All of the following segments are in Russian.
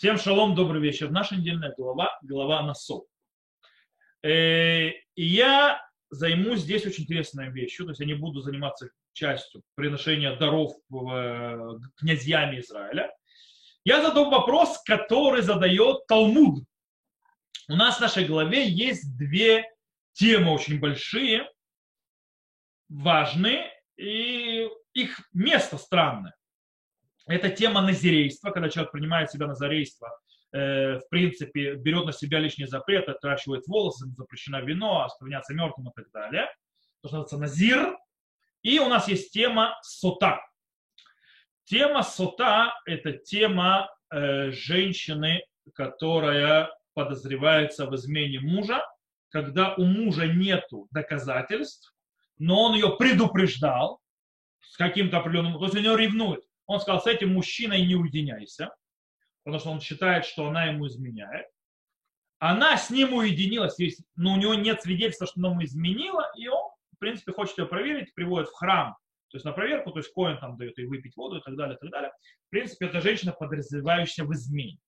Всем шалом, добрый вечер. Наша недельная глава, глава Насов. Э, и я займусь здесь очень интересной вещью, то есть я не буду заниматься частью приношения даров э, князьями Израиля. Я задам вопрос, который задает Талмуд. У нас в нашей главе есть две темы очень большие, важные, и их место странное. Это тема назирейства, когда человек принимает себя назарейство, э, в принципе, берет на себя лишние запреты, отращивает волосы, запрещено вино, оскверняться мертвым и так далее. То, что называется назир. И у нас есть тема сота. Тема сота – это тема э, женщины, которая подозревается в измене мужа, когда у мужа нет доказательств, но он ее предупреждал с каким-то определенным, то есть у него ревнует он сказал, с этим мужчиной не уединяйся, потому что он считает, что она ему изменяет. Она с ним уединилась, но у него нет свидетельства, что она ему изменила, и он, в принципе, хочет ее проверить, приводит в храм, то есть на проверку, то есть коин там дает ей выпить воду и так далее, и так далее. В принципе, это женщина, подразревающая в измене.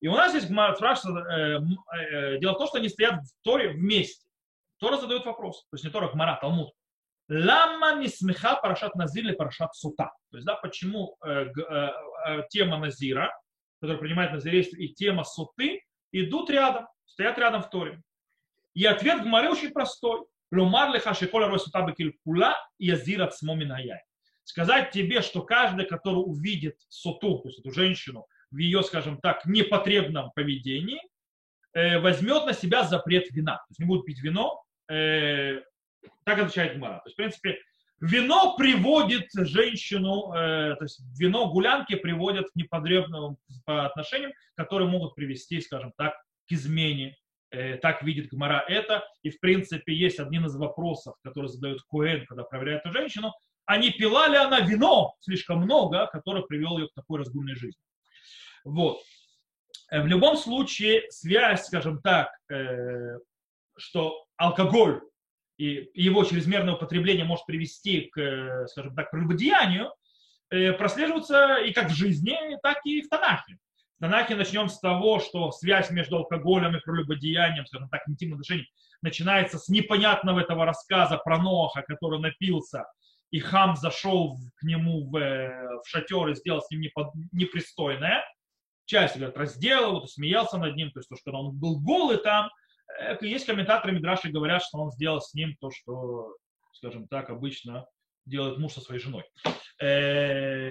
И у нас здесь спрашивается, э, э, дело в том, что они стоят в Торе вместе. Тора задает вопрос, то есть не Тора, Гмара, Талмуд. Лама не смеха парашат назир или парашат сута. То есть, да, почему э, э, э, тема назира, которая принимает назирейство, и тема суты идут рядом, стоят рядом в Торе. И ответ в море очень простой. Ломар леха шеколя росута бекилькула и язират смоминаяй. Сказать тебе, что каждый, который увидит соту, то есть эту женщину, в ее, скажем так, непотребном поведении, возьмет на себя запрет вина. То есть не будет пить вино, так отвечает Гмара. То есть, в принципе, вино приводит женщину, э, то есть вино гулянки приводят к непотребным отношениям, которые могут привести, скажем так, к измене. Э, так видит Гмара это. И, в принципе, есть один из вопросов, который задает Куэн, когда проверяет эту женщину, а не пила ли она вино слишком много, которое привело ее к такой разгульной жизни. Вот. Э, в любом случае, связь, скажем так, э, что алкоголь и его чрезмерное употребление может привести к, э, скажем так, прелюбодеянию, э, прослеживаются и как в жизни, так и в Танахе. В Танахе начнем с того, что связь между алкоголем и прелюбодеянием, скажем так, интимных отношений, начинается с непонятного этого рассказа про Ноха, который напился, и хам зашел к нему в, э, в шатер и сделал с ним непристойное. Часть, говорят, разделал, смеялся над ним, то есть то, что он был голый там, есть комментаторы Мидраши говорят, что он сделал с ним то, что, скажем так, обычно делает муж со своей женой. Э,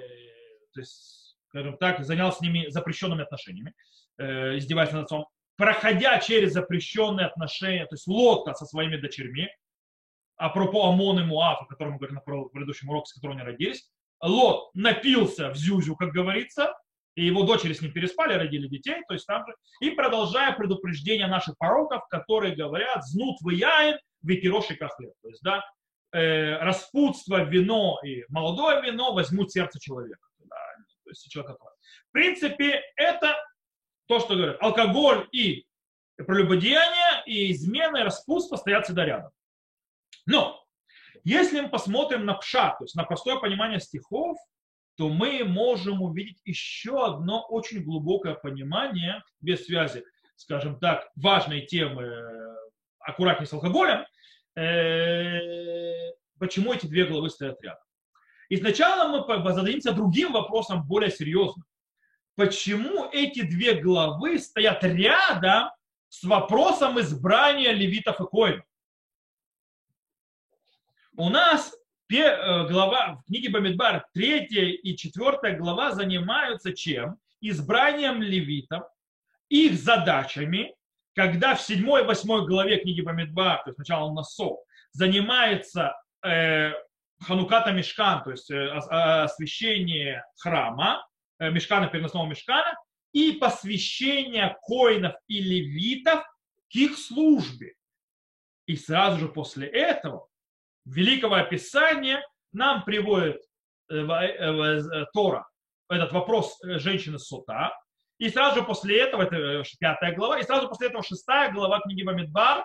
то есть, скажем так, занялся с ними запрещенными отношениями, э, издеваясь над отцом, проходя через запрещенные отношения, то есть лодка со своими дочерьми, апропо Амон и Муаф, о котором мы говорили на предыдущем уроке, с которым они родились, Лот напился в Зюзю, как говорится, и его дочери с ним переспали, родили детей, то есть там же, и продолжая предупреждение наших пороков, которые говорят, знут вы яин, ветероши кахлеб, то есть, да, э, распутство, вино и молодое вино возьмут сердце человека. Да, то есть человек В принципе, это то, что говорят, алкоголь и прелюбодеяние, и измены, и распутство стоят всегда рядом. Но, если мы посмотрим на пша, то есть на простое понимание стихов, то мы можем увидеть еще одно очень глубокое понимание, без связи, скажем так, важной темы э, аккуратнее с алкоголем, э, почему эти две главы стоят рядом. И сначала мы зададимся другим вопросом, более серьезным. Почему эти две главы стоят рядом с вопросом избрания левитов и коинов? У нас глава в книге Бамидбар, третья и четвертая глава занимаются чем? Избранием левитов, их задачами, когда в седьмой и восьмой главе книги Бамидбар, то есть сначала Насо, занимается э, Хануката Мешкан, то есть э, освящение храма, э, Мешкана, переносного Мешкана, и посвящение коинов и левитов к их службе. И сразу же после этого великого описания нам приводит э, э, э, Тора этот вопрос женщины Сота. И сразу же после этого, это пятая глава, и сразу после этого шестая глава книги Бамидбар,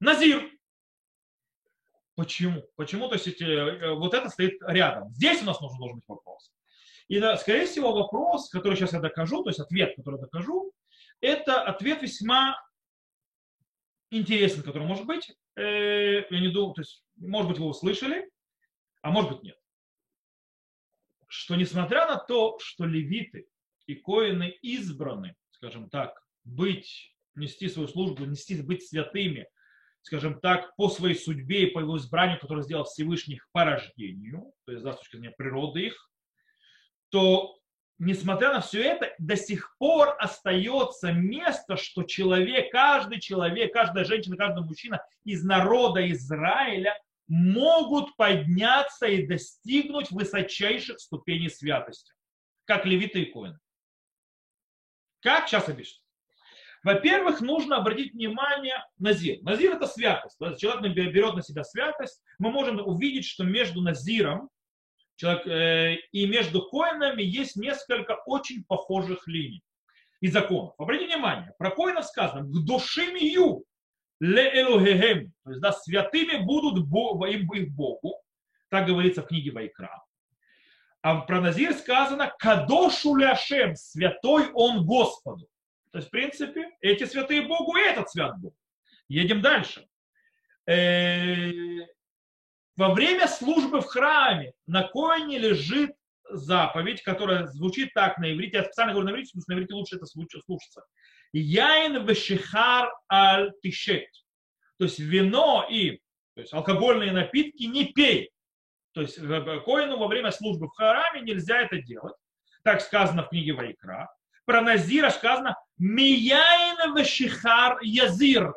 Назир. Почему? Почему? То есть вот это стоит рядом. Здесь у нас нужен должен быть вопрос. И, скорее всего, вопрос, который сейчас я докажу, то есть ответ, который докажу, это ответ весьма интересный, который может быть. Э, я не думаю, то есть, может быть, вы услышали, а может быть, нет. Что несмотря на то, что левиты и коины избраны, скажем так, быть, нести свою службу, нести, быть святыми, скажем так, по своей судьбе и по его избранию, которое сделал Всевышний по рождению, то есть с точки зрения природы их, то несмотря на все это, до сих пор остается место, что человек, каждый человек, каждая женщина, каждый мужчина из народа Израиля могут подняться и достигнуть высочайших ступеней святости, как левиты и коины. Как? Сейчас объясню. Во-первых, нужно обратить внимание на Назир. Назир это святость. Человек берет на себя святость. Мы можем увидеть, что между Назиром человек, э, и между коинами есть несколько очень похожих линий и законов. Обратите внимание, про коинов сказано «к душимию ле элогехем», то есть да, святыми будут им их Богу, так говорится в книге Вайкра. А про Назир сказано «кадошу ляшем», святой он Господу. То есть, в принципе, эти святые Богу и этот свят Бог. Едем дальше. Э, во время службы в храме на коине лежит заповедь, которая звучит так на иврите. Я специально говорю на иврите, потому что на иврите лучше это слушаться. Яин вешихар аль тишет. То есть вино и то есть алкогольные напитки не пей. То есть коину во время службы в храме нельзя это делать. Так сказано в книге Вайкра. Про Назира сказано Мияин вешихар язир.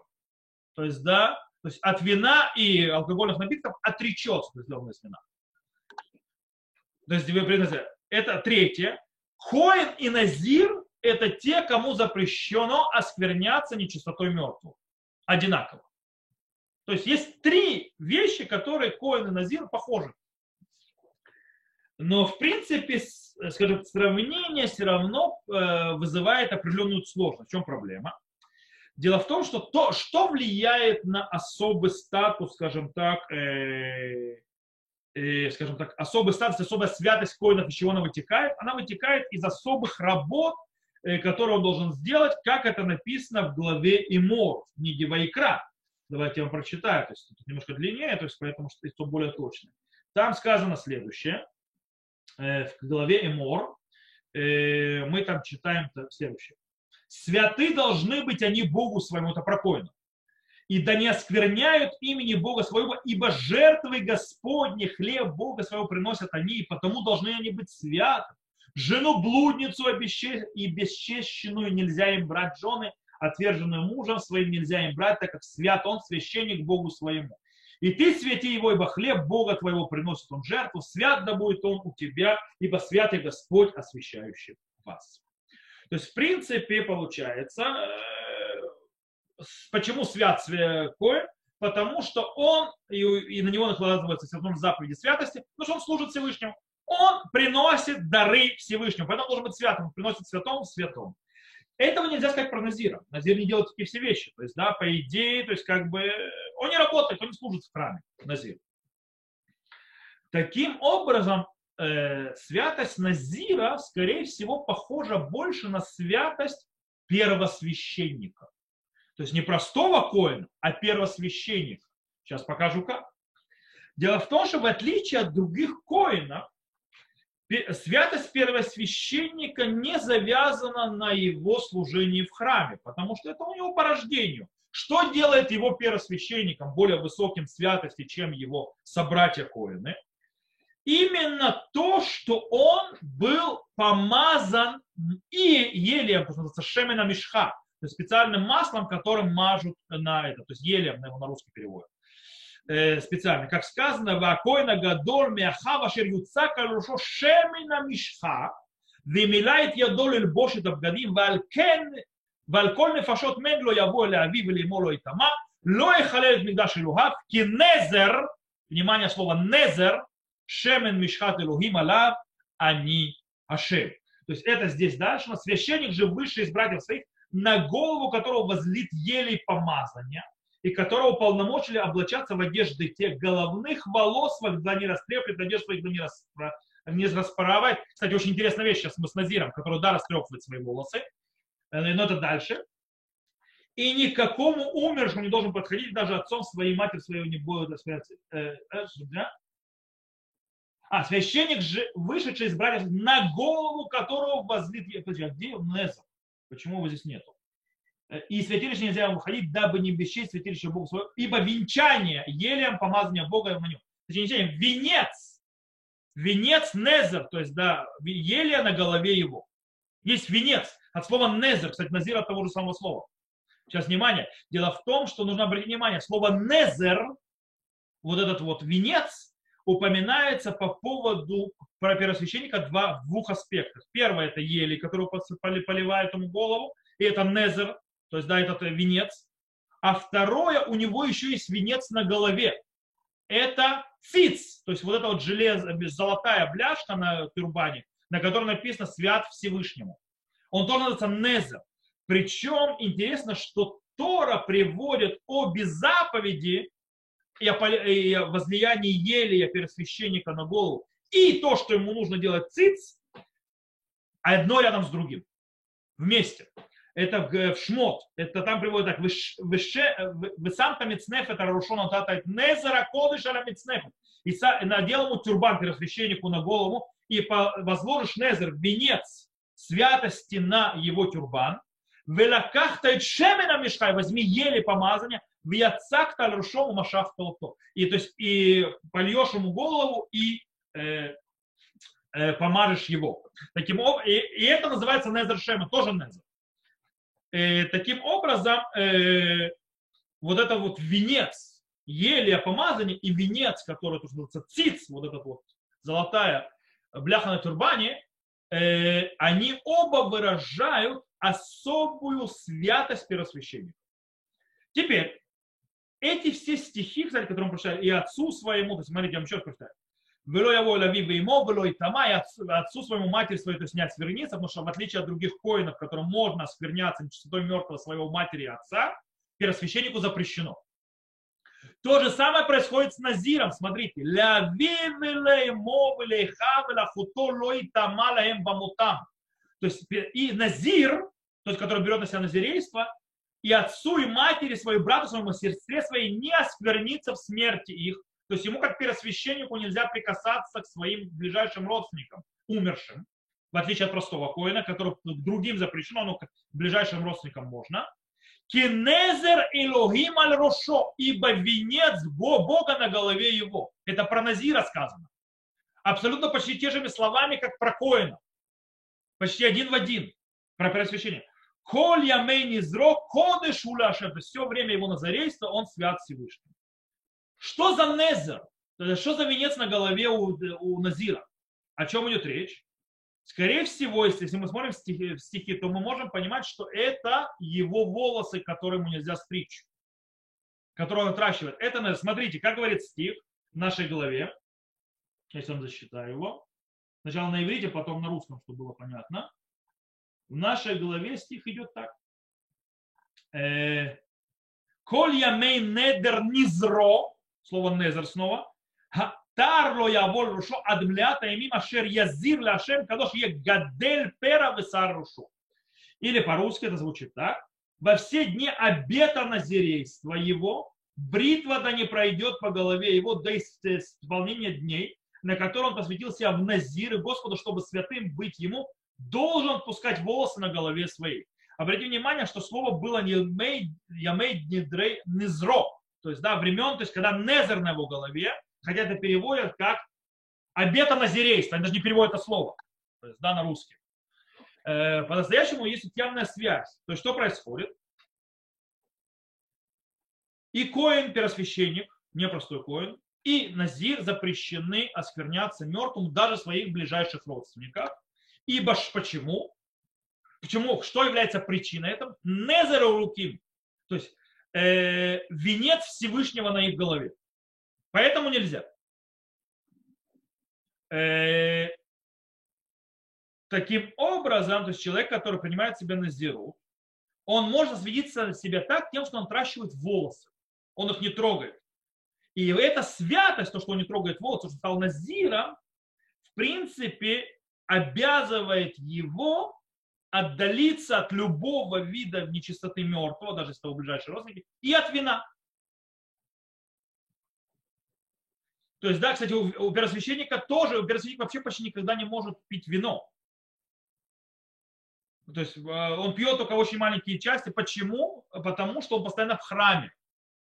То есть, да, то есть от вина и алкогольных напитков отречется, то есть из вина. То есть это третье. Хоин и Назир – это те, кому запрещено оскверняться нечистотой мертвых. Одинаково. То есть есть три вещи, которые Коин и Назир похожи. Но в принципе, скажем, сравнение все равно э, вызывает определенную сложность. В чем проблема? Дело в том, что то, что влияет на особый статус, скажем так, э, э, скажем так, особый статус, особая святость коинов, из чего она вытекает, она вытекает из особых работ, э, которые он должен сделать, как это написано в главе Имор, в книге Вайкра. Давайте я вам прочитаю, то есть тут немножко длиннее, то есть поэтому что это более точно. Там сказано следующее, э, в главе Эмор, э, мы там читаем следующее. Святы должны быть они Богу своему, это про И да не оскверняют имени Бога своего, ибо жертвы Господни, хлеб Бога своего приносят они, и потому должны они быть святы. Жену блудницу и бесчещенную нельзя им брать жены, отверженную мужем своим нельзя им брать, так как свят он священник Богу своему. И ты свети его, ибо хлеб Бога твоего приносит он жертву, свят да будет он у тебя, ибо святый Господь, освящающий вас. То есть, в принципе, получается, э, почему свят Коэн? Потому что он, и, и на него накладывается все заповеди святости, потому что он служит Всевышнему. Он приносит дары Всевышнему, поэтому должен быть святым, он приносит святому святому. Этого нельзя сказать про Назира. Назир не делает такие все вещи. То есть, да, по идее, то есть, как бы, он не работает, он не служит в храме, Назир. Таким образом, э, святость Назира, скорее всего, похожа больше на святость первосвященника. То есть не простого коина, а первосвященника. Сейчас покажу как. Дело в том, что в отличие от других коинов, святость первосвященника не завязана на его служении в храме, потому что это у него по рождению. Что делает его первосвященником более высоким святости, чем его собратья коины? именно то, что он был помазан и елеем, то, что называется шемена мишха, то есть специальным маслом, которым мажут на это, то есть елеем, на его на русский переводят э, специально, как сказано, «Вакойна гадор мяхава шер юцака рушо шемина мишха, вимилает ядол иль бошит абгадим, валькен, вальколь нефашот мен ло яво эле ави велимо ло итама, ло эхалелет мигдаш илухав, ки незер, внимание слово незер, Шемен Мишхат Элухим Алав, они Ашем. То есть это здесь дальше, священник же высший из братьев своих, на голову которого возлит елей помазания, и которого полномочили облачаться в одежды тех головных волос, когда не растреплет одежд своих, когда не не распоровать. Кстати, очень интересная вещь сейчас мы с Назиром, который, да, растрепывает свои волосы. Э, но это дальше. И никакому умершему не должен подходить, даже отцом своей матери своего не будет, так сказать, э, э, да? А, священник, же, вышедший из братьев, на голову которого возлит... Подожди, а где Незер? Почему его здесь нету? Э, и святилище нельзя выходить, дабы не бесчесть святилище Бога своего, ибо венчание елеем помазания Бога на нем. Точнее, венец, венец Незер, то есть, да, елия на голове его. Есть венец, от слова Незер, кстати, Назир от того же самого слова. Сейчас внимание. Дело в том, что нужно обратить внимание, слово Незер, вот этот вот венец, упоминается по поводу про первосвященника два, в двух аспектах. Первое это ели, которую поливают ему голову, и это Незер, то есть, да, это венец. А второе, у него еще есть венец на голове. Это циц, то есть вот эта вот желез, золотая бляшка на тюрбане, на которой написано «Свят Всевышнему». Он тоже называется Незер. Причем интересно, что Тора приводит обе заповеди и о возлиянии елия первосвященника на голову, и то, что ему нужно делать циц, одно рядом с другим, вместе. Это в Шмот, это там приводит так, вы сам там мицнеф, это Рушона Тата, Незера Кодыш Аля мицнеф. И надел ему тюрбан первосвященнику на голову, и возложишь Незер, венец святости на его тюрбан, Велакахта шемена мешхай, возьми еле помазание, в яцакта рушому машах толто. И то есть и польешь ему голову и э, э, помажешь его. Таким и, и это называется незер шема, тоже незер. Э, таким образом, э, вот это вот венец, еле помазание и венец, который то, называется циц, вот этот вот золотая бляха на турбане, э, они оба выражают особую святость первосвященника. Теперь, эти все стихи, кстати, которые мы прочитали, и отцу своему, то есть, смотрите, я вам еще раз прочитаю. Вело его лави ему, вело и тама, и отцу своему матери своей, то есть не оскверниться, потому что в отличие от других коинов, которым можно оскверняться нечистотой мертвого своего матери и отца, первосвященнику запрещено. То же самое происходит с Назиром. Смотрите. То есть и Назир, то есть, который берет на себя назирейство, и отцу, и матери, своей брату, своему сестре своей не оскверниться в смерти их, то есть ему как первосвященнику нельзя прикасаться к своим ближайшим родственникам, умершим, в отличие от простого коина, который другим запрещено, но к ближайшим родственникам можно. Кинезер Элохим аль Рошо, ибо венец Бога на голове его. Это про Назира сказано. Абсолютно почти те же словами, как про коина. Почти один в один про первосвящение. Коль ямей низро, кодыш уляша. Все время его назарейства он свят Всевышним. Что за Незер? Что за венец на голове у, у Назира? О чем идет речь? Скорее всего, если, если мы смотрим в стихи, в стихи, то мы можем понимать, что это его волосы, которые ему нельзя стричь, которые он отращивает. Это, смотрите, как говорит стих в нашей голове. Я вам засчитаю его. Сначала на иврите, потом на русском, чтобы было понятно. В нашей голове стих идет так. Э, Коль ямей недер низро, слово незер снова, Тарло яволь рушо адмлята имим ашер язир лашем кадош е гадель пера весар рушо. Или по-русски это звучит так. Во все дни обета назирейства его, бритва да не пройдет по голове его до исполнения дней, на который он посвятил себя в назиры Господу, чтобы святым быть ему, должен пускать волосы на голове своей. Обратите внимание, что слово было не ямей низро, то есть, да, времен, то есть, когда Незер на его голове, хотя это переводят как обета назирейства, они даже не переводят это слово, то есть, да, на русский. Э, по-настоящему есть явная связь. То есть, что происходит? И коин, первосвященник, непростой коин, и назир запрещены оскверняться мертвым даже своих ближайших родственников. Ибо почему? Почему? Что является причиной этого? Незеру руки. То есть э, венец Всевышнего на их голове. Поэтому нельзя. Э, таким образом, то есть человек, который принимает себя на зеру, он может свидетельствовать себя так тем, что он отращивает волосы. Он их не трогает. И эта святость, то, что он не трогает волосы, что стал назиром, в принципе, обязывает его отдалиться от любого вида нечистоты мертвого, даже если это ближайшие родственники, и от вина. То есть, да, кстати, у, у первосвященника тоже, у первосвященника вообще почти никогда не может пить вино. То есть э, он пьет только очень маленькие части. Почему? Потому что он постоянно в храме.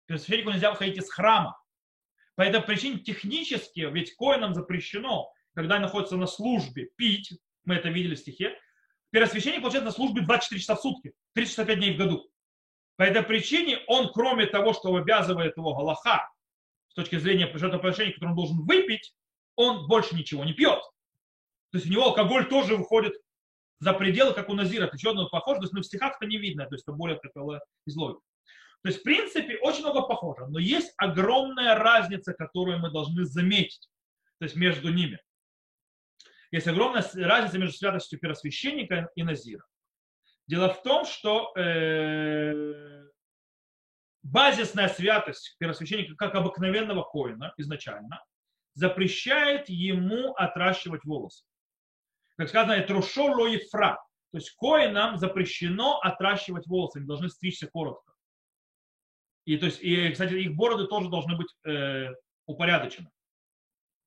Первосвященнику нельзя выходить из храма. По этой причине технически, ведь коинам запрещено, когда они находятся на службе, пить. Мы это видели в стихе первосвященник получает на службе 24 часа в сутки, 365 дней в году. По этой причине он, кроме того, что обязывает его Галаха, с точки зрения жертвоприношения, которое он должен выпить, он больше ничего не пьет. То есть у него алкоголь тоже выходит за пределы, как у Назира. Это еще одно похоже, но в стихах это не видно, то есть это более такое из логики. То есть, в принципе, очень много похоже, но есть огромная разница, которую мы должны заметить, то есть между ними. Есть огромная разница между святостью первосвященника и назира. Дело в том, что э, базисная святость первосвященника, как обыкновенного коина изначально, запрещает ему отращивать волосы. Как сказано, это рушо фра. То есть коинам запрещено отращивать волосы, они должны стричься коротко. И, то есть, и, кстати, их бороды тоже должны быть э, упорядочены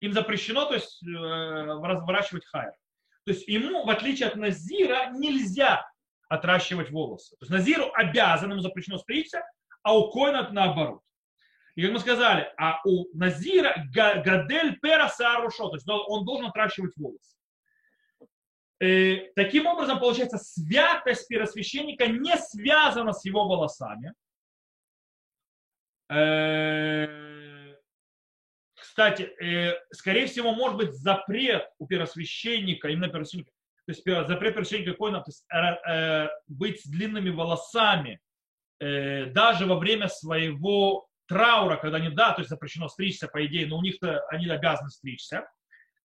им запрещено то есть, э, разворачивать хайр. То есть ему, в отличие от Назира, нельзя отращивать волосы. То есть Назиру обязан, ему запрещено стричься, а у Коина наоборот. И как мы сказали, а у Назира Гадель Пера Сарушо, то есть он должен отращивать волосы. И э, таким образом, получается, святость первосвященника не связана с его волосами. Э, кстати, э, скорее всего, может быть запрет у первосвященника, именно первосвященника, то есть запрет первосвященника какой то есть э, э, быть с длинными волосами, даже во время своего траура, когда они, да, то есть запрещено стричься, по идее, но у них-то они обязаны стричься.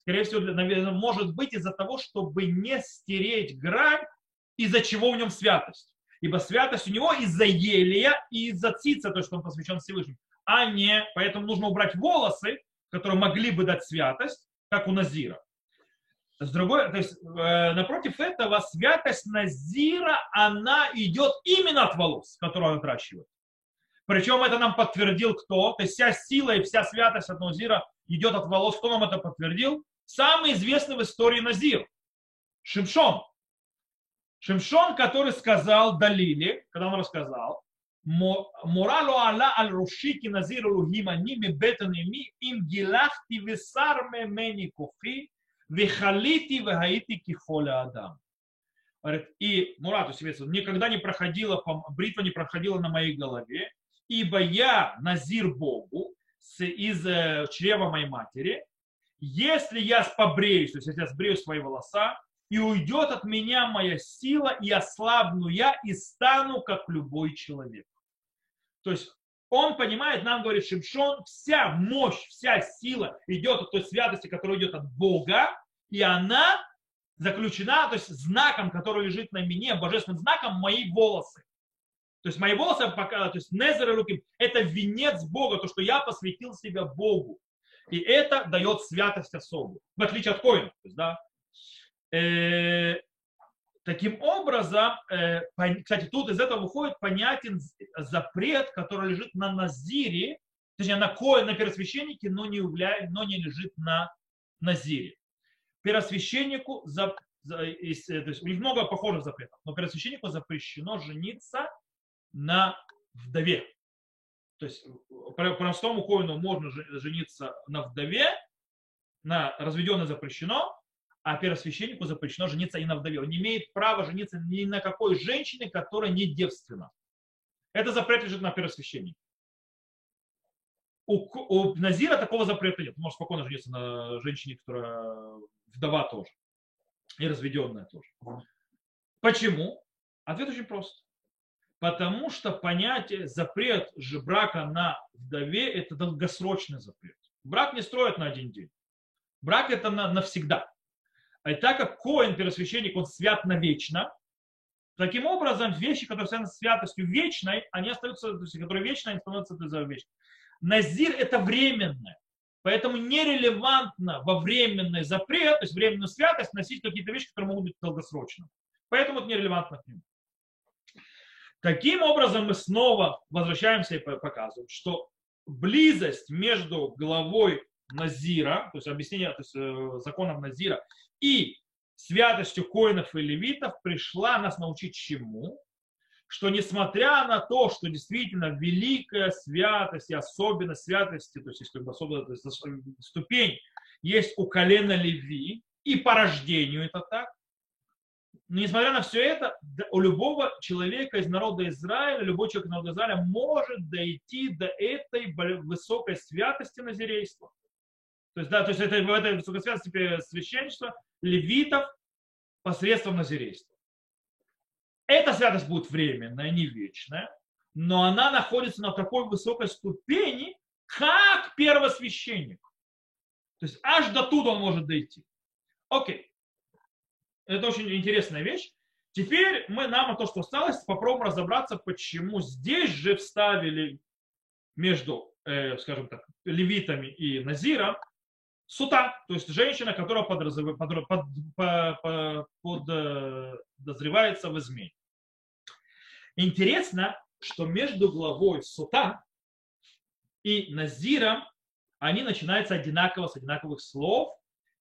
Скорее всего, наверное, может быть из-за того, чтобы не стереть грань, из-за чего в нем святость. Ибо святость у него из-за елия и из-за цица, то, что он посвящен Всевышнему, а не, поэтому нужно убрать волосы, которые могли бы дать святость, как у Назира. С другой, то есть, э, напротив этого, святость Назира, она идет именно от волос, которые он отращивает. Причем это нам подтвердил кто? То есть вся сила и вся святость от Назира идет от волос. Кто нам это подтвердил? Самый известный в истории Назир. Шимшон. Шимшон, который сказал Далили, когда он рассказал, Морало Алла аль рушики назиру лугима ними бетаними им гилахти висарме мени кофи, вихалити вихаити кихоля адам. И Мурату себе никогда не проходила, бритва не проходила на моей голове, ибо я назир Богу с из э, чрева моей матери, если я побреюсь, то есть если я сбрею свои волоса, и уйдет от меня моя сила, и ослабну я, и стану, как любой человек. То есть он понимает, нам говорит Шимшон, вся мощь, вся сила идет от той святости, которая идет от Бога, и она заключена, то есть знаком, который лежит на мне, божественным знаком, мои волосы. То есть мои волосы, то есть Незер Луким, это венец Бога, то, что я посвятил себя Богу. И это дает святость особую, в отличие от коинов. То есть, да, э, Таким образом, э, кстати, тут из этого выходит понятен запрет, который лежит на назире, точнее на кое, на первосвященнике, но не, являет, но не лежит на назире. Первосвященнику, за, за, есть, то есть у них много похожих запретов, но первосвященнику запрещено жениться на вдове. То есть простому коину можно жениться на вдове, на разведенной запрещено, а первосвященнику запрещено жениться и на вдове. Он не имеет права жениться ни на какой женщине, которая не девственна. Это запрет лежит на первосвященнике. У, у Назира такого запрета нет. Он может спокойно жениться на женщине, которая вдова тоже. И разведенная тоже. Почему? Ответ очень прост. Потому что понятие запрет же брака на вдове – это долгосрочный запрет. Брак не строят на один день. Брак это на, навсегда. А так как Коин, первосвященник, он свят навечно, таким образом вещи, которые связаны с святостью вечной, они остаются, то есть, которые вечные, они становятся вечной. Назир это временное. Поэтому нерелевантно во временный запрет, то есть временную святость, носить какие-то вещи, которые могут быть долгосрочными. Поэтому это нерелевантно к нему. Таким образом, мы снова возвращаемся и показываем, что близость между главой Назира, то есть объяснение то есть, э, законов Назира, и святостью коинов и левитов пришла нас научить чему? Что несмотря на то, что действительно великая святость и особенность святости, то есть, есть как бы есть, ступень, есть у колена Леви, и по рождению это так, несмотря на все это, у любого человека из народа Израиля, любой человек из народа Израиля может дойти до этой высокой святости назирейства. То есть, да, то есть это, в этой высокой святости священничества левитов посредством назирейства. Эта святость будет временная, не вечная, но она находится на такой высокой ступени, как первосвященник. То есть аж до туда он может дойти. Окей. Это очень интересная вещь. Теперь мы нам то, что осталось, попробуем разобраться, почему здесь же вставили между, э, скажем так, левитами и назиром сута, то есть женщина, которая подразв... под... Под... Под... подозревается в измене. Интересно, что между главой сута и назиром они начинаются одинаково с одинаковых слов,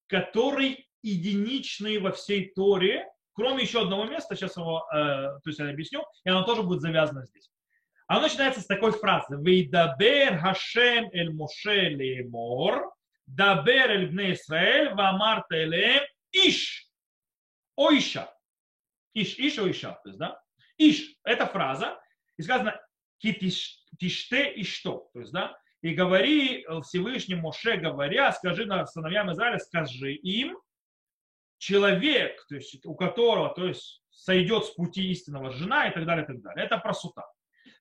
которые единичные во всей Торе, кроме еще одного места, сейчас его, э, то есть я объясню, и оно тоже будет завязано здесь. Оно начинается с такой фразы. «Вейдабер Хашем эль Моше лемор, дабер эль бне Исраэль, вамарта элеем иш». О иша. Иш, иш, о иша. То есть, да? Иш. Это фраза. И сказано китиште и что. То есть, да? И говори Всевышнему Моше, говоря, скажи на сыновьям Израиля, скажи им, человек, то есть у которого то есть, сойдет с пути истинного жена и так далее, и так далее. Это про сута.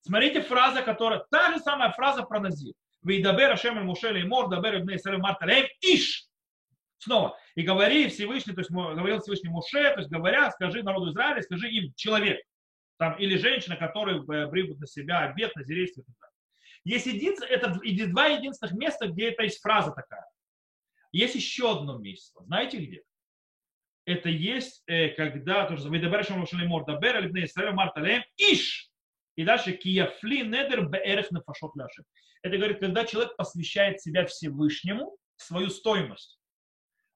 Смотрите фраза, которая, та же самая фраза про Назир. Вейдабер Ашем Мушель и Мор, Дабер Ибн Исраиль Марта Иш. Снова. И говори Всевышний, то есть говорил Всевышний Муше, то есть говоря, скажи народу Израиля, скажи им человек. Там, или женщина, которые бригут на себя обед, на зерейство и так далее. Есть единство, это два единственных места, где это есть фраза такая. Есть еще одно место. Знаете где? это есть, э, когда, тоже Видабершем Шалимор, Дабер, Либне Исраэль, Марталем, Иш. И дальше Кияфли Недер Беэрех Нафашот Ляшем. Это говорит, когда человек посвящает себя Всевышнему, свою стоимость.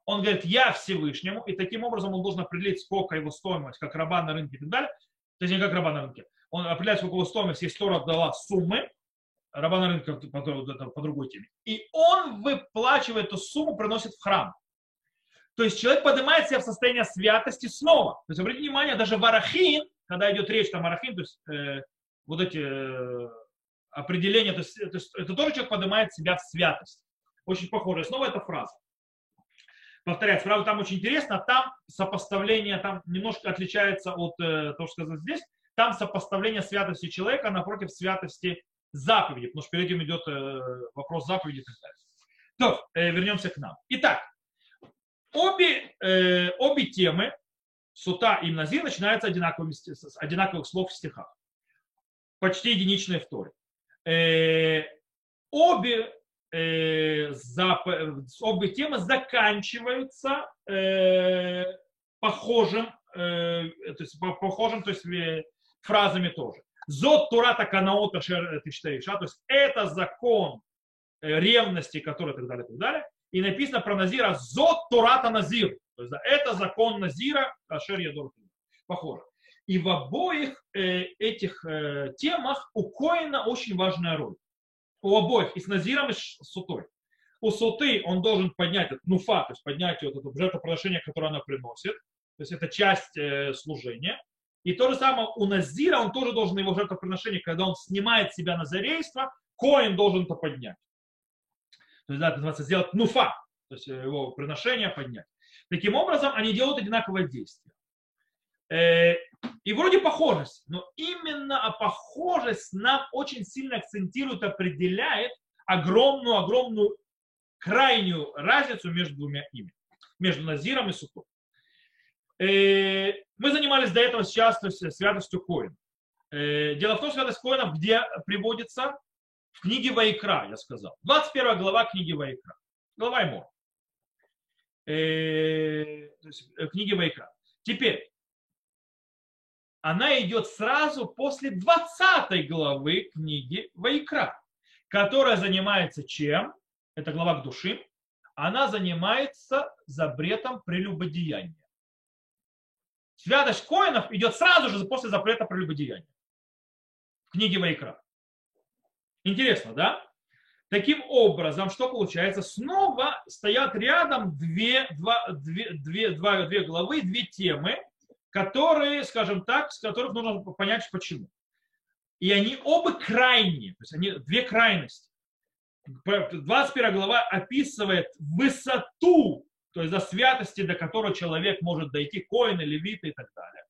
Он говорит, я Всевышнему, и таким образом он должен определить, сколько его стоимость, как раба на рынке и так далее. То есть не как раба на рынке. Он определяет, сколько его стоимость, если Тора дала суммы, раба на рынке по, по, по другой теме. И он выплачивает эту сумму, приносит в храм. То есть человек поднимает себя в состояние святости снова. То есть обратите внимание, даже варахин, когда идет речь там варахин, то есть э, вот эти э, определения, то есть, то есть это тоже человек поднимает себя в святость. Очень похоже. Снова эта фраза. Повторяется, правда, там очень интересно, там сопоставление там немножко отличается от э, того, что сказано здесь. Там сопоставление святости человека напротив святости заповеди, потому что перед этим идет э, вопрос заповеди и так далее. То, э, вернемся к нам. Итак, Обе, э, обе темы, сута и мнази, начинаются одинаковыми, с одинаковых слов в стихах. Почти единичные в Торе. Э, обе, э, зап, обе темы заканчиваются э, похожим, то есть, похожим то есть, фразами тоже. Зод Турата Канаота Тиштейша, то есть это закон ревности, который и так далее, и так далее и написано про Назира «Зот Турата Назир». То есть да, это закон Назира, Ашер Ядор. Похоже. И в обоих э, этих э, темах у Коина очень важная роль. У обоих, и с Назиром, и с Сутой. У Суты он должен поднять этот нуфа, то есть поднять вот это жертвоприношение, которое она приносит. То есть это часть э, служения. И то же самое у Назира, он тоже должен его жертвоприношение, когда он снимает себя на зарейство, Коин должен это поднять. То есть, да, это сделать нуфа, то есть э, его приношение поднять. Таким образом, они делают одинаковое действие. Э, и вроде похожесть, но именно а похожесть нам очень сильно акцентирует, определяет огромную-огромную крайнюю разницу между двумя ими, между Назиром и Суком. Э, мы занимались до этого сейчас святостью Коина. Дело в том, что святость Коинов где приводится? в книге Вайкра, я сказал. 21 глава книги Вайкра. Глава Эмор. Э, книги Вайка. Теперь, она идет сразу после 20 главы книги Вайкра, которая занимается чем? Это глава к души. Она занимается запретом прелюбодеяния. Святость коинов идет сразу же после запрета прелюбодеяния в книге Вайкра. Интересно, да? Таким образом, что получается? Снова стоят рядом две, два, две, две, два, две главы, две темы, которые, скажем так, с которых нужно понять, почему. И они оба крайние, то есть они две крайности. 21 глава описывает высоту, то есть до святости, до которой человек может дойти, коины, левиты и так далее.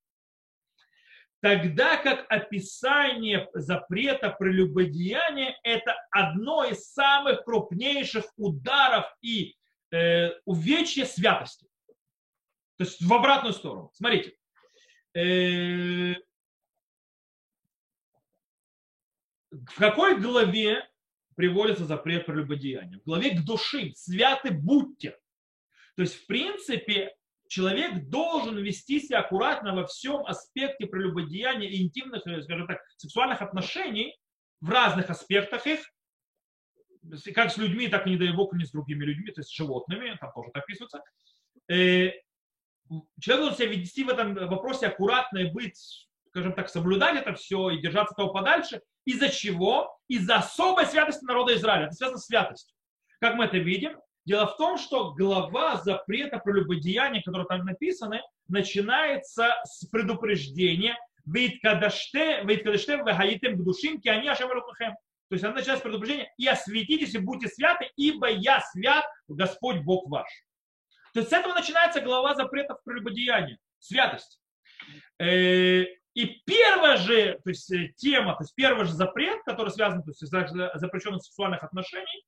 Тогда как описание запрета прелюбодеяния – это одно из самых крупнейших ударов и э, увечья святости. То есть в обратную сторону. Смотрите, Э, в какой главе приводится запрет прелюбодеяния? В главе к души, святы будьте. То есть, в принципе, человек должен вести себя аккуратно во всем аспекте прелюбодеяния и интимных, э, скажем так, сексуальных отношений, в разных аспектах их, как с людьми, так и, не дай бог, не с другими людьми, то есть с животными, там тоже так описывается. Человек должен себя вести в этом вопросе аккуратно и быть, скажем так, соблюдать это все и держаться того подальше. Из-за чего? Из-за особой святости народа Израиля. Это связано с святостью. Как мы это видим? Дело в том, что глава запрета про любодеяния, которые там написаны, начинается с предупреждения «Вейткадаште вегаитем к душим, ки они ашем То есть она начинается с предупреждения «И осветитесь и будьте святы, ибо я свят, Господь Бог ваш». То есть с этого начинается глава запретов прелюбодеяния, святость. Э, и первая же то есть, э, тема, то есть первый же запрет, который связан то есть, с запрещенных сексуальных отношений,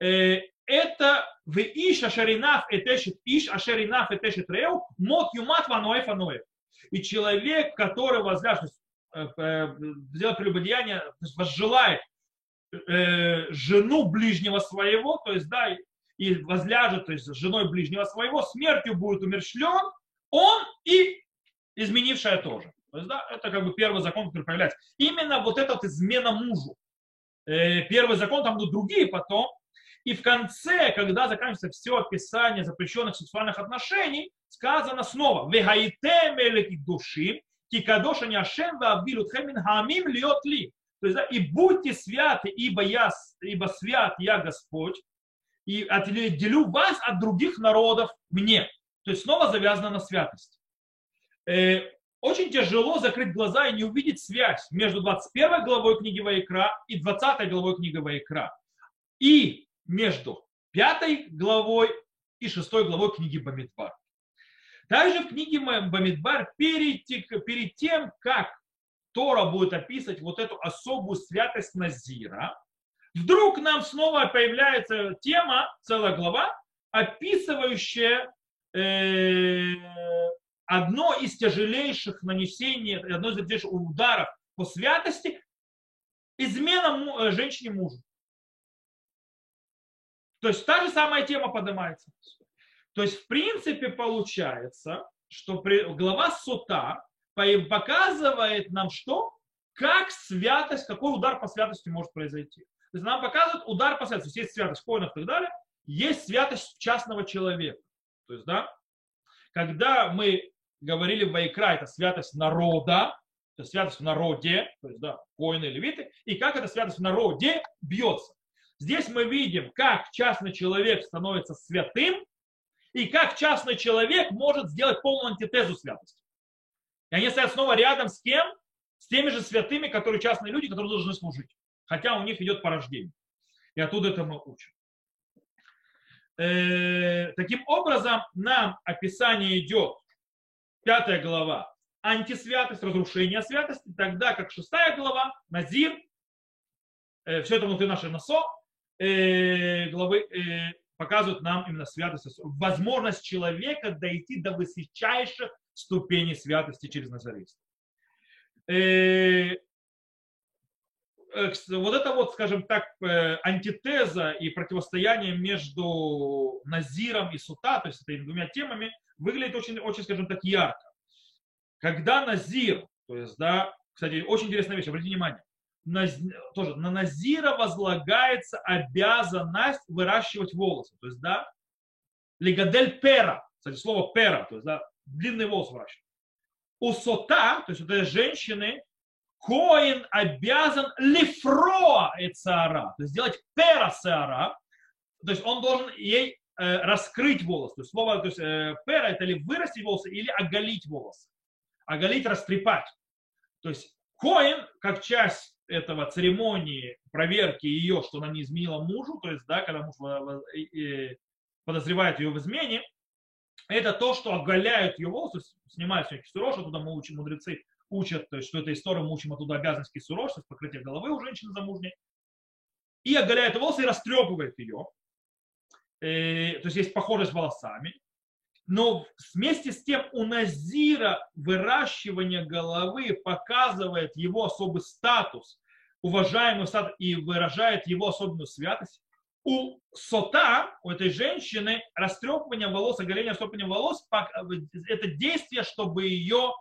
э, это в иш ашаринав этешет иш ашаринав этешет реу мот юмат ваноев аноев. И человек, который возляжет, сделает прелюбодеяние, то есть возжелает жену ближнего своего, то есть, да, и возляжет, то есть с женой ближнего своего, смертью будет умершлен он и изменившая тоже. То есть, да, это как бы первый закон, который появляется. Именно вот эта вот измена мужу. Э, первый закон, там будут другие потом. И в конце, когда заканчивается все описание запрещенных сексуальных отношений, сказано снова «Вегаите мелики души, кикадоша ваабилут хемин хамим льет ли». То есть, да, и будьте святы, ибо я, ибо свят я Господь, и отделю вас от других народов мне. То есть снова завязано на святость. Э, очень тяжело закрыть глаза и не увидеть связь между 21 главой книги Ваикра и 20 главой книги Ваикра. И между 5 главой и 6 главой книги Бамидбар. Также в книге Бамидбар перед, перед тем, как Тора будет описывать вот эту особую святость Назира, Вдруг нам снова появляется тема, целая глава, описывающая э, одно из тяжелейших нанесений, одно из тяжелейших ударов по святости, измена э, женщине мужу. То есть та же самая тема поднимается. То есть, в принципе, получается, что глава Сута показывает нам что? Как святость, какой удар по святости может произойти. То есть нам показывают удар по святости. Есть святость воинов и так далее, есть святость частного человека. То есть, да, когда мы говорили в Вайкра, это святость народа, это святость в народе, то есть, да, воины и левиты, и как эта святость в народе бьется. Здесь мы видим, как частный человек становится святым, и как частный человек может сделать полную антитезу святости. И они стоят снова рядом с кем? С теми же святыми, которые частные люди, которые должны служить хотя у них идет порождение. И оттуда это мы учим. Э, таким образом, нам описание идет, пятая глава, антисвятость, разрушение святости, тогда как шестая глава, Назир, э, все это внутри нашей носо, э, главы э, показывают нам именно святость, возможность человека дойти до высочайших ступеней святости через назаристство. Э, э, вот это вот, скажем так, э, антитеза и противостояние между Назиром и Сута, то есть этими двумя темами, выглядит очень, очень, скажем так, ярко. Когда Назир, то есть, да, кстати, очень интересная вещь, обратите внимание, на, тоже на Назира возлагается обязанность выращивать волосы. То есть, да, легадель пера, кстати, слово пера, то есть, да, длинный волос выращивать. У сота, то есть, это женщины, Коин обязан лифроа и цара, то есть сделать пера сеара, то есть он должен ей э, раскрыть волосы. То есть слово то есть, э, пера это ли вырастить волосы или оголить волосы. Оголить, растрепать. То есть Коин, как часть этого церемонии проверки ее, что она не изменила мужу, то есть, да, когда муж подозревает ее в измене, это то, что оголяют ее волосы, снимают все кисурош, оттуда мы учим мудрецы, учат, что эта история, мы учим оттуда обязанность кисурош, то есть покрытие головы у женщины замужней, и оголяют волосы и растрепывает ее. Э, то есть есть похожесть с волосами. Но вместе с тем у Назира выращивание головы показывает его особый статус, уважаемый статус и выражает его особенную святость. У сота, у этой женщины, растрепывание волос, оголение растрепывания волос – это действие, чтобы ее,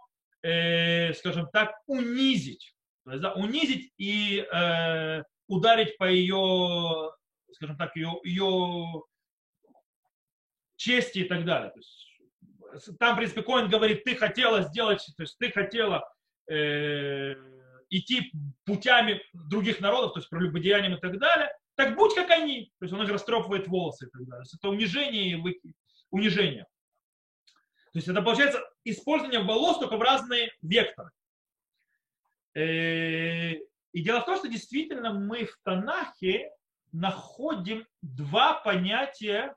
э, скажем так, унизить. То есть, да, унизить и э, ударить по ее, скажем так, ее, ее чести и так далее. То есть, там, в принципе, Коин говорит, ты хотела сделать, то есть ты хотела э, идти путями других народов, то есть прелюбодеянием и так далее, так будь как они. То есть он их растрепывает волосы и так далее. То есть это унижение и унижение. То есть это получается использование волос только в разные векторы. Э, и дело в том, что действительно мы в Танахе находим два понятия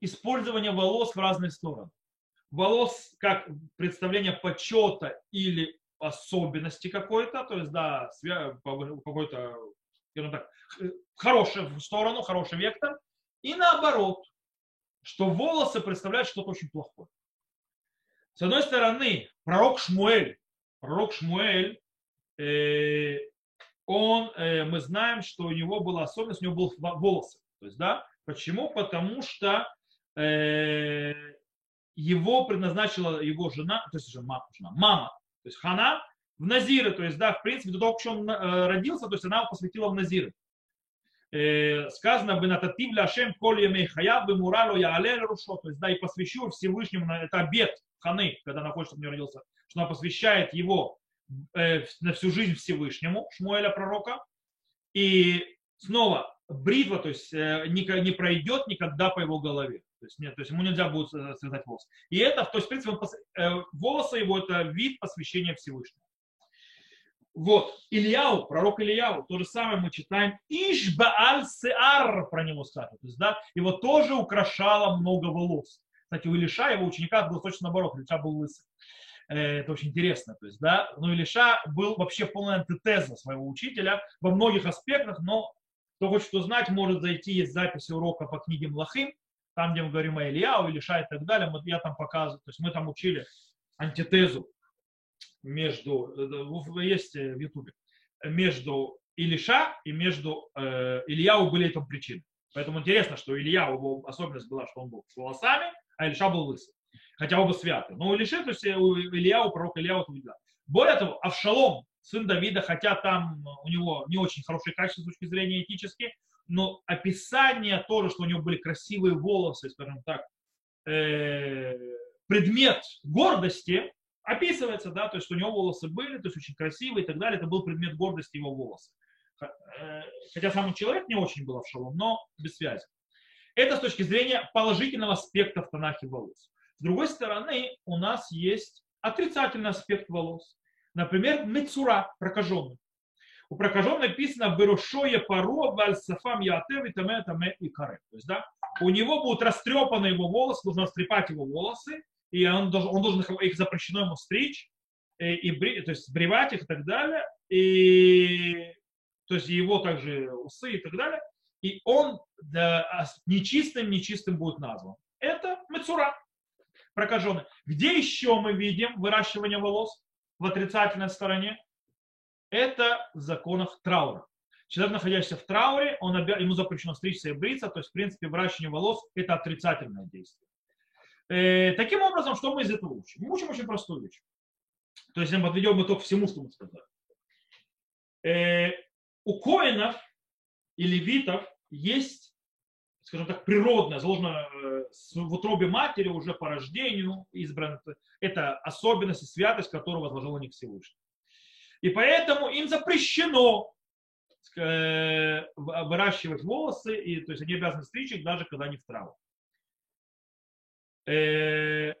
использование волос в разные стороны. Волос как представление почета или особенности какой-то, то есть, да, какой-то, скажем так, хороший сторону, хороший вектор, и наоборот, что волосы представляют что-то очень плохое. С одной стороны, пророк Шмуэль, пророк Шмуэль, э, он, э, мы знаем, что у него была особенность, у него был волосы. То есть, да, почему? Потому что Э, его предназначила его жена, то есть жена, мама, то есть Хана в Назиры, то есть, да, в принципе, до того, как он э, родился, то есть она его посвятила в Назиры. Э, сказано, бы нататив ляшем коль ямей хаяв, бы муралу я алель рушо, то есть, да, и посвящу Всевышнему, это обед Ханы, когда она хочет, чтобы не родился, что она посвящает его на всю жизнь Всевышнему, Шмуэля пророка, и снова бритва, то есть не, не пройдет никогда по его голове. То есть, нет, то есть ему нельзя будет э, связать волосы. И это, то есть, в принципе, он, э, волосы его это вид посвящения Всевышнего. Вот, Ильяу, пророк Ильяу, то же самое мы читаем, Ишбааль Сеар про него сказано. То есть, да, его тоже украшало много волос. Кстати, у Илиша, его ученика, было точно наоборот, Илиша был лысый. Э, это очень интересно. То есть, да, но Илиша был вообще полная антитеза своего учителя во многих аспектах, но кто хочет узнать, может зайти, есть запись урока по книге Млахим, там, где мы говорим о Ильяу, Илиша и так далее, я там показываю, то есть мы там учили антитезу между, э, есть в Ютубе, между Илиша и между э, Ильяу были этому причины. Поэтому интересно, что Илья, его особенность была, что он был с волосами, а Илиша был лысый. Хотя оба святы. Но у Илиши, то есть у Илья, у пророка Илья, вот видно. Более того, Авшалом, сын Давида, хотя там у него не очень хорошие качества с точки зрения этические, но описание тоже, что у него были красивые волосы, скажем так, э, предмет гордости описывается, да, то есть что у него волосы были, то есть очень красивые и так далее, это был предмет гордости его волосы. Э, хотя сам человек не очень был в но без связи. Это с точки зрения положительного аспекта в Танахе волос. С другой стороны, у нас есть отрицательный аспект волос. Например, мецура, прокаженный. У прокаженного написано «Берушое паро вальсафам яатев и таме таме и каре». То есть, да, у него будут растрепаны его волосы, нужно растрепать его волосы, и он должен, он должен их, запрещено ему стричь, и, э, и, то есть сбривать их и так далее, и то есть его также усы и так далее, и он да, нечистым, нечистым будет назван. Это мецура, прокаженный. Где еще мы видим выращивание волос в отрицательной стороне? это в законах траура. Человек, находящийся в трауре, он ему запрещено стричься и бриться, то есть, в принципе, выращивание волос – это отрицательное действие. Э, таким образом, что мы из этого учим? Мы учим очень простую вещь. То есть, мы подведем итог всему, что мы сказали. Э, у коинов и левитов есть, скажем так, природное, заложено э, в утробе матери уже по рождению избрано. Это особенность и святость, которую возложил на них Всевышний. И поэтому им запрещено э, выращивать волосы, и, то есть они обязаны стричь их, даже когда они в траву. Э,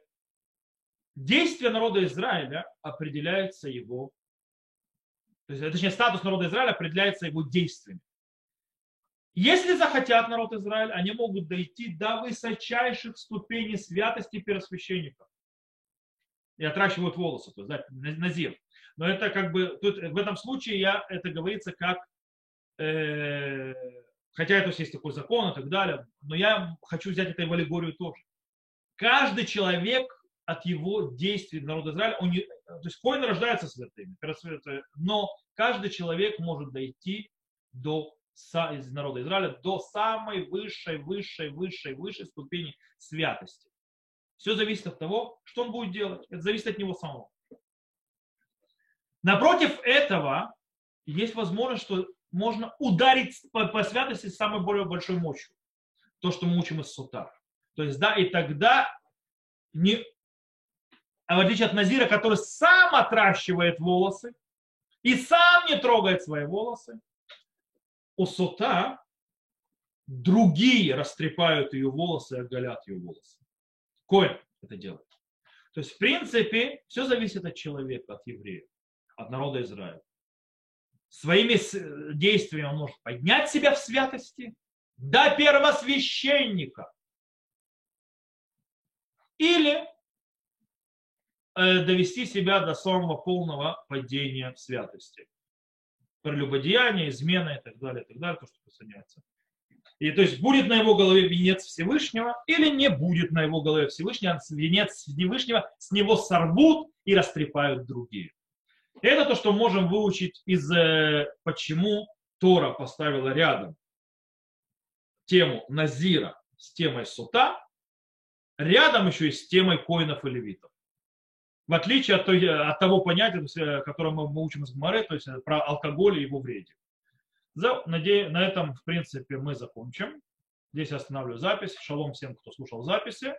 действие народа Израиля определяется его, то есть, точнее, статус народа Израиля определяется его действиями. Если захотят народ Израиля, они могут дойти до высочайших ступеней святости первосвященников. И отращивают волосы, то есть да, назир. Но это как бы, тут в этом случае я, это говорится как, э, хотя это есть такой закон и так далее, но я хочу взять это в аллегорию тоже. Каждый человек от его действий народа Израиля, он не, то есть коины рождаются святыми, но каждый человек может дойти до из народа Израиля до самой высшей, высшей, высшей, высшей ступени святости. Все зависит от того, что он будет делать. Это зависит от него самого. Напротив этого есть возможность, что можно ударить по, по святости с самой более большой мощью. То, что мы учим из сута. То есть, да, и тогда не, а в отличие от Назира, который сам отращивает волосы и сам не трогает свои волосы, у сота другие растрепают ее волосы и оголят ее волосы. Коин это делает. То есть, в принципе, все зависит от человека, от еврея, от народа Израиля. Своими действиями он может поднять себя в святости до первосвященника. Или э, довести себя до самого полного падения в святости прелюбодеяние, измена и так далее, и так далее, то, что присоединяется. И то есть будет на его голове венец Всевышнего или не будет на его голове Всевышнего, а венец Всевышнего с него сорвут и растрепают другие. Это то, что можем выучить из э, почему Тора поставила рядом тему Назира с темой Сута, рядом еще и с темой коинов и левитов в отличие от, той, от того понятия, э, которое мы, мы учим из Гмары, то есть э, про алкоголь и его вреде. За, надеюсь, на этом, в принципе, мы закончим. Здесь я останавливаю запись. Шалом всем, кто слушал записи.